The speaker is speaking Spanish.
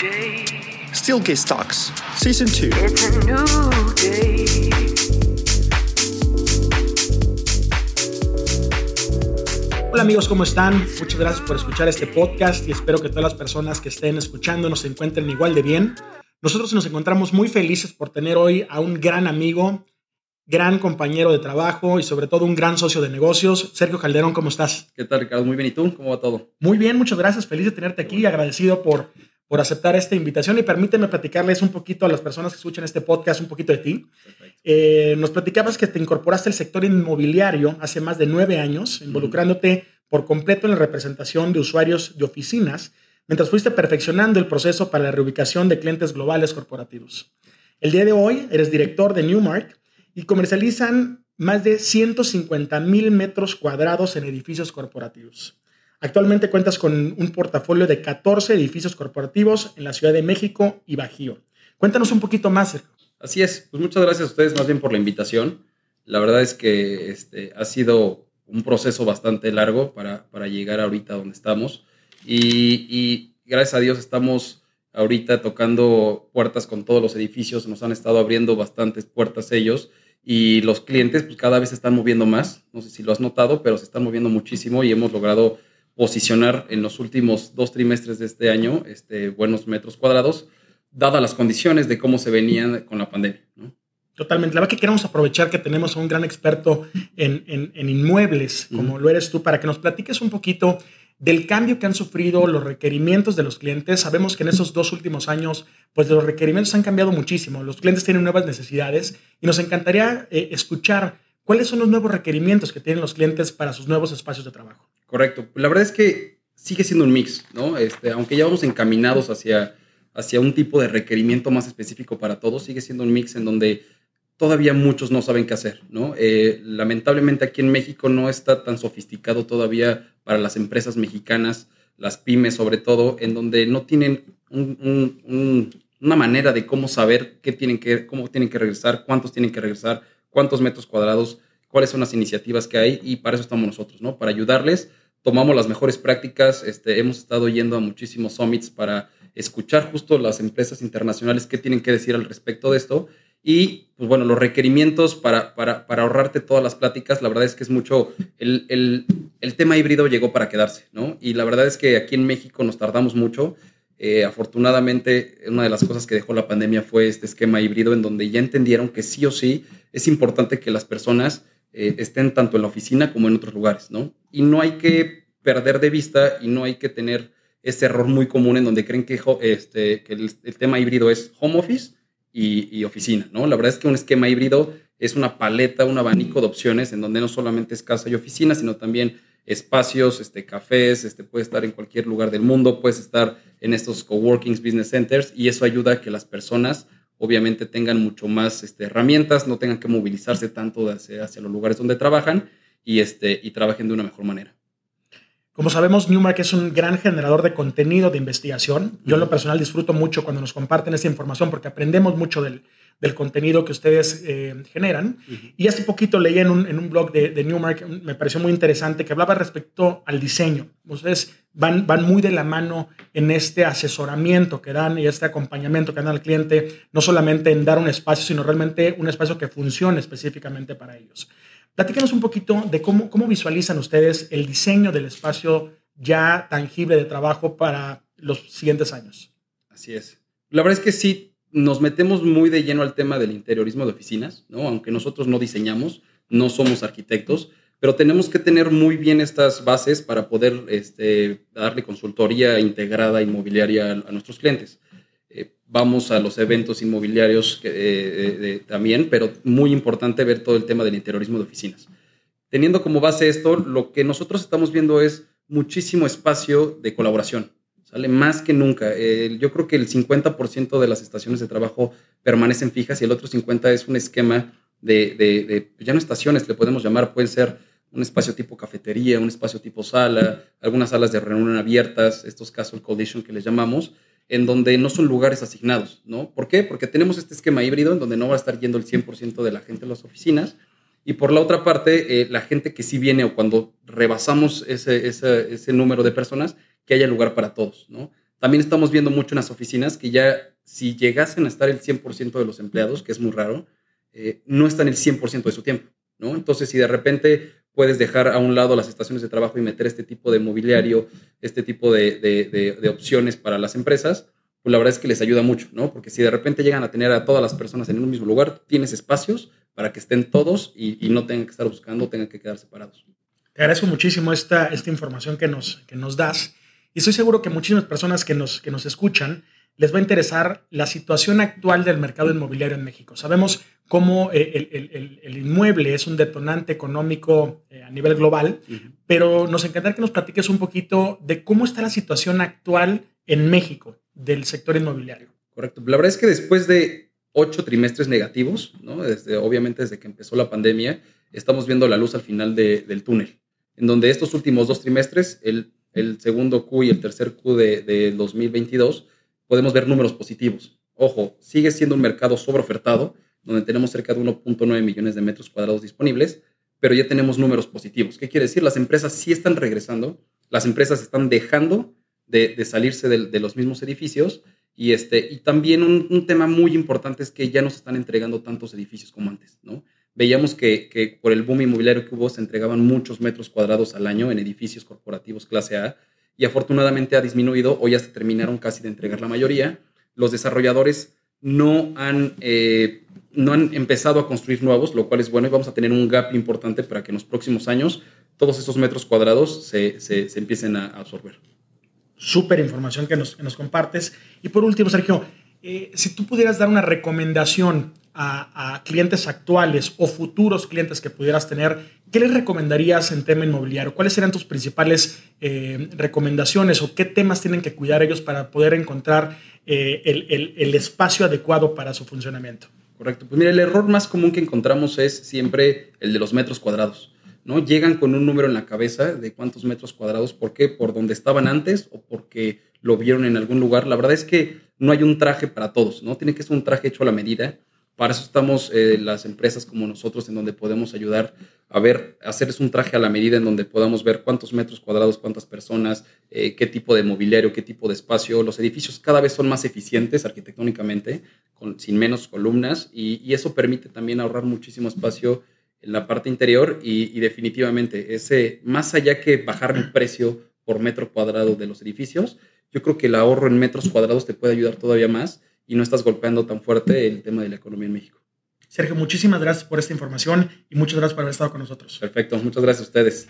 day. Steelcase Talks, Season 2. It's a new day. Hola amigos, ¿cómo están? Muchas gracias por escuchar este podcast y espero que todas las personas que estén escuchando nos encuentren igual de bien. Nosotros nos encontramos muy felices por tener hoy a un gran amigo, gran compañero de trabajo y sobre todo un gran socio de negocios. Sergio Calderón, ¿cómo estás? ¿Qué tal, Ricardo? Muy bien. ¿Y tú? ¿Cómo va todo? Muy bien, muchas gracias. Feliz de tenerte aquí y agradecido por, por aceptar esta invitación. Y permíteme platicarles un poquito a las personas que escuchan este podcast, un poquito de ti. Eh, nos platicabas que te incorporaste al sector inmobiliario hace más de nueve años, involucrándote por completo en la representación de usuarios de oficinas, mientras fuiste perfeccionando el proceso para la reubicación de clientes globales corporativos. El día de hoy eres director de Newmark y comercializan más de 150 mil metros cuadrados en edificios corporativos. Actualmente cuentas con un portafolio de 14 edificios corporativos en la Ciudad de México y Bajío. Cuéntanos un poquito más. Así es. Pues muchas gracias a ustedes más bien por la invitación. La verdad es que este, ha sido un proceso bastante largo para, para llegar ahorita donde estamos. Y, y, gracias a Dios estamos ahorita tocando puertas con todos los edificios. Nos han estado abriendo bastantes puertas ellos. Y los clientes pues cada vez se están moviendo más. No sé si lo has notado, pero se están moviendo muchísimo y hemos logrado posicionar en los últimos dos trimestres de este año este, buenos metros cuadrados, dadas las condiciones de cómo se venían con la pandemia. ¿no? Totalmente. La verdad que queremos aprovechar que tenemos a un gran experto en, en, en inmuebles, como uh -huh. lo eres tú, para que nos platiques un poquito del cambio que han sufrido los requerimientos de los clientes. Sabemos que en esos dos últimos años, pues los requerimientos han cambiado muchísimo. Los clientes tienen nuevas necesidades y nos encantaría eh, escuchar cuáles son los nuevos requerimientos que tienen los clientes para sus nuevos espacios de trabajo. Correcto. La verdad es que sigue siendo un mix, ¿no? Este, aunque ya vamos encaminados hacia, hacia un tipo de requerimiento más específico para todos, sigue siendo un mix en donde todavía muchos no saben qué hacer, ¿no? Eh, lamentablemente aquí en México no está tan sofisticado todavía para las empresas mexicanas, las pymes sobre todo, en donde no tienen un, un, un, una manera de cómo saber qué tienen que, cómo tienen que regresar, cuántos tienen que regresar, cuántos metros cuadrados, cuáles son las iniciativas que hay y para eso estamos nosotros, ¿no? Para ayudarles, tomamos las mejores prácticas, este, hemos estado yendo a muchísimos summits para escuchar justo las empresas internacionales qué tienen que decir al respecto de esto y, pues bueno, los requerimientos para, para, para, ahorrarte todas las pláticas, la verdad es que es mucho, el, el, el, tema híbrido llegó para quedarse, ¿no? Y la verdad es que aquí en México nos tardamos mucho. Eh, afortunadamente, una de las cosas que dejó la pandemia fue este esquema híbrido en donde ya entendieron que sí o sí es importante que las personas eh, estén tanto en la oficina como en otros lugares, ¿no? Y no hay que perder de vista y no hay que tener ese error muy común en donde creen que, este, que el, el tema híbrido es home office y, y, oficina, ¿no? La verdad es que un esquema híbrido es una paleta, un abanico de opciones en donde no solamente es casa y oficina, sino también espacios, este, cafés, este, puede estar en cualquier lugar del mundo, puedes estar en estos coworkings, business centers, y eso ayuda a que las personas obviamente tengan mucho más este, herramientas, no tengan que movilizarse tanto hacia, hacia los lugares donde trabajan y, este, y trabajen de una mejor manera. Como sabemos, Newmark es un gran generador de contenido de investigación. Yo en lo personal disfruto mucho cuando nos comparten esa información porque aprendemos mucho del, del contenido que ustedes eh, generan. Uh -huh. Y hace poquito leí en un, en un blog de, de, Newmark, me pareció muy interesante, que hablaba respecto al diseño. Ustedes van, van muy de la mano en este asesoramiento que dan y este acompañamiento que dan al cliente, no solamente en dar un espacio, sino realmente un espacio que funcione específicamente para ellos. Platícanos un poquito de cómo, cómo visualizan ustedes el diseño del espacio ya tangible de trabajo para los siguientes años. Así es. La verdad es que sí, nos metemos muy de lleno al tema del interiorismo de oficinas, ¿no? Aunque nosotros no diseñamos, no somos arquitectos, pero tenemos que tener muy bien estas bases para poder este, darle consultoría integrada inmobiliaria a, a nuestros clientes. Eh, vamos a los eventos inmobiliarios eh, de, también, pero muy importante ver todo el tema del interiorismo de oficinas. Teniendo como base esto, lo que nosotros estamos viendo es muchísimo espacio de colaboración. Sale más que nunca. Eh, yo creo que el 50% de las estaciones de trabajo permanecen fijas y el otro 50% es un esquema de, de, de, ya no estaciones, le podemos llamar, pueden ser un espacio tipo cafetería, un espacio tipo sala, algunas salas de reunión abiertas, estos casos condition que les llamamos, en donde no son lugares asignados, ¿no? ¿Por qué? Porque tenemos este esquema híbrido en donde no va a estar yendo el 100% de la gente a las oficinas y por la otra parte, eh, la gente que sí viene o cuando rebasamos ese, ese, ese, número de personas, que haya lugar para todos, ¿no? También estamos viendo mucho en las oficinas que ya si llegasen a estar el 100% de los empleados, que es muy raro, eh, no están el 100% de su tiempo, ¿no? Entonces, si de repente puedes dejar a un lado las estaciones de trabajo y meter este tipo de mobiliario, este tipo de, de, de, opciones para las empresas, pues la verdad es que les ayuda mucho, ¿no? Porque si de repente llegan a tener a todas las personas en un mismo lugar, tienes espacios para que estén todos y, y no tengan que estar buscando, tengan que quedar separados. Te agradezco muchísimo esta, esta información que nos, que nos das. Y estoy seguro que muchísimas personas que nos, que nos escuchan les va a interesar la situación actual del mercado inmobiliario en México. Sabemos cómo eh, el, el, el, inmueble es un detonante económico eh, a nivel global, pero nos encantaría que nos platiques un poquito de cómo está la situación actual en México del sector inmobiliario. Correcto. La verdad es que después de ocho trimestres negativos, ¿no? desde, obviamente desde que empezó la pandemia, estamos viendo la luz al final de, del túnel, en donde estos últimos dos trimestres, el el segundo Q y el tercer Q de, 2022, podemos ver números positivos. Ojo, sigue siendo un mercado sobreofertado, donde tenemos cerca de 1.9 millones de metros cuadrados disponibles, pero ya tenemos números positivos. ¿Qué quiere decir? Las empresas sí están regresando, las empresas están dejando de, salirse de, los mismos edificios y, este, y también un, un, tema muy importante es que ya no se están entregando tantos edificios como antes, ¿no? Veíamos que, por el boom inmobiliario que hubo se entregaban muchos metros cuadrados al año en edificios corporativos clase A y afortunadamente ha disminuido o ya se terminaron casi de entregar la mayoría. Los desarrolladores no han, eh, no han empezado a construir nuevos, lo cual es bueno y vamos a tener un gap importante para que en los próximos años todos esos metros cuadrados se, empiecen a absorber. Súper información que nos, nos compartes. Y por último, Sergio, eh, si tú pudieras dar una recomendación a, clientes actuales o futuros clientes que pudieras tener, ¿qué les recomendarías en tema inmobiliario? ¿Cuáles serían tus principales eh, recomendaciones o qué temas tienen que cuidar ellos para poder encontrar eh, el, espacio adecuado para su funcionamiento? Correcto. Pues mira, el error más común que encontramos es siempre el de los metros cuadrados. ¿no? Llegan con un número en la cabeza de cuántos metros cuadrados, ¿por qué? ¿Por donde estaban antes o porque lo vieron en algún lugar? La verdad es que no hay un traje para todos, ¿no? Tiene que ser un traje hecho a la medida para eso estamos eh, las empresas como nosotros, en donde podemos ayudar a ver, hacerles un traje a la medida en donde podamos ver cuántos metros cuadrados, cuántas personas, eh, qué tipo de mobiliario, qué tipo de espacio. Los edificios cada vez son más eficientes arquitectónicamente, con, sin menos columnas, y, eso permite también ahorrar muchísimo espacio en la parte interior y, y definitivamente ese, más allá que bajar el precio por metro cuadrado de los edificios, yo creo que el ahorro en metros cuadrados te puede ayudar todavía más y no estás golpeando tan fuerte el tema de la economía en México. Sergio, muchísimas gracias por esta información y muchas gracias por haber estado con nosotros. Perfecto, muchas gracias a ustedes.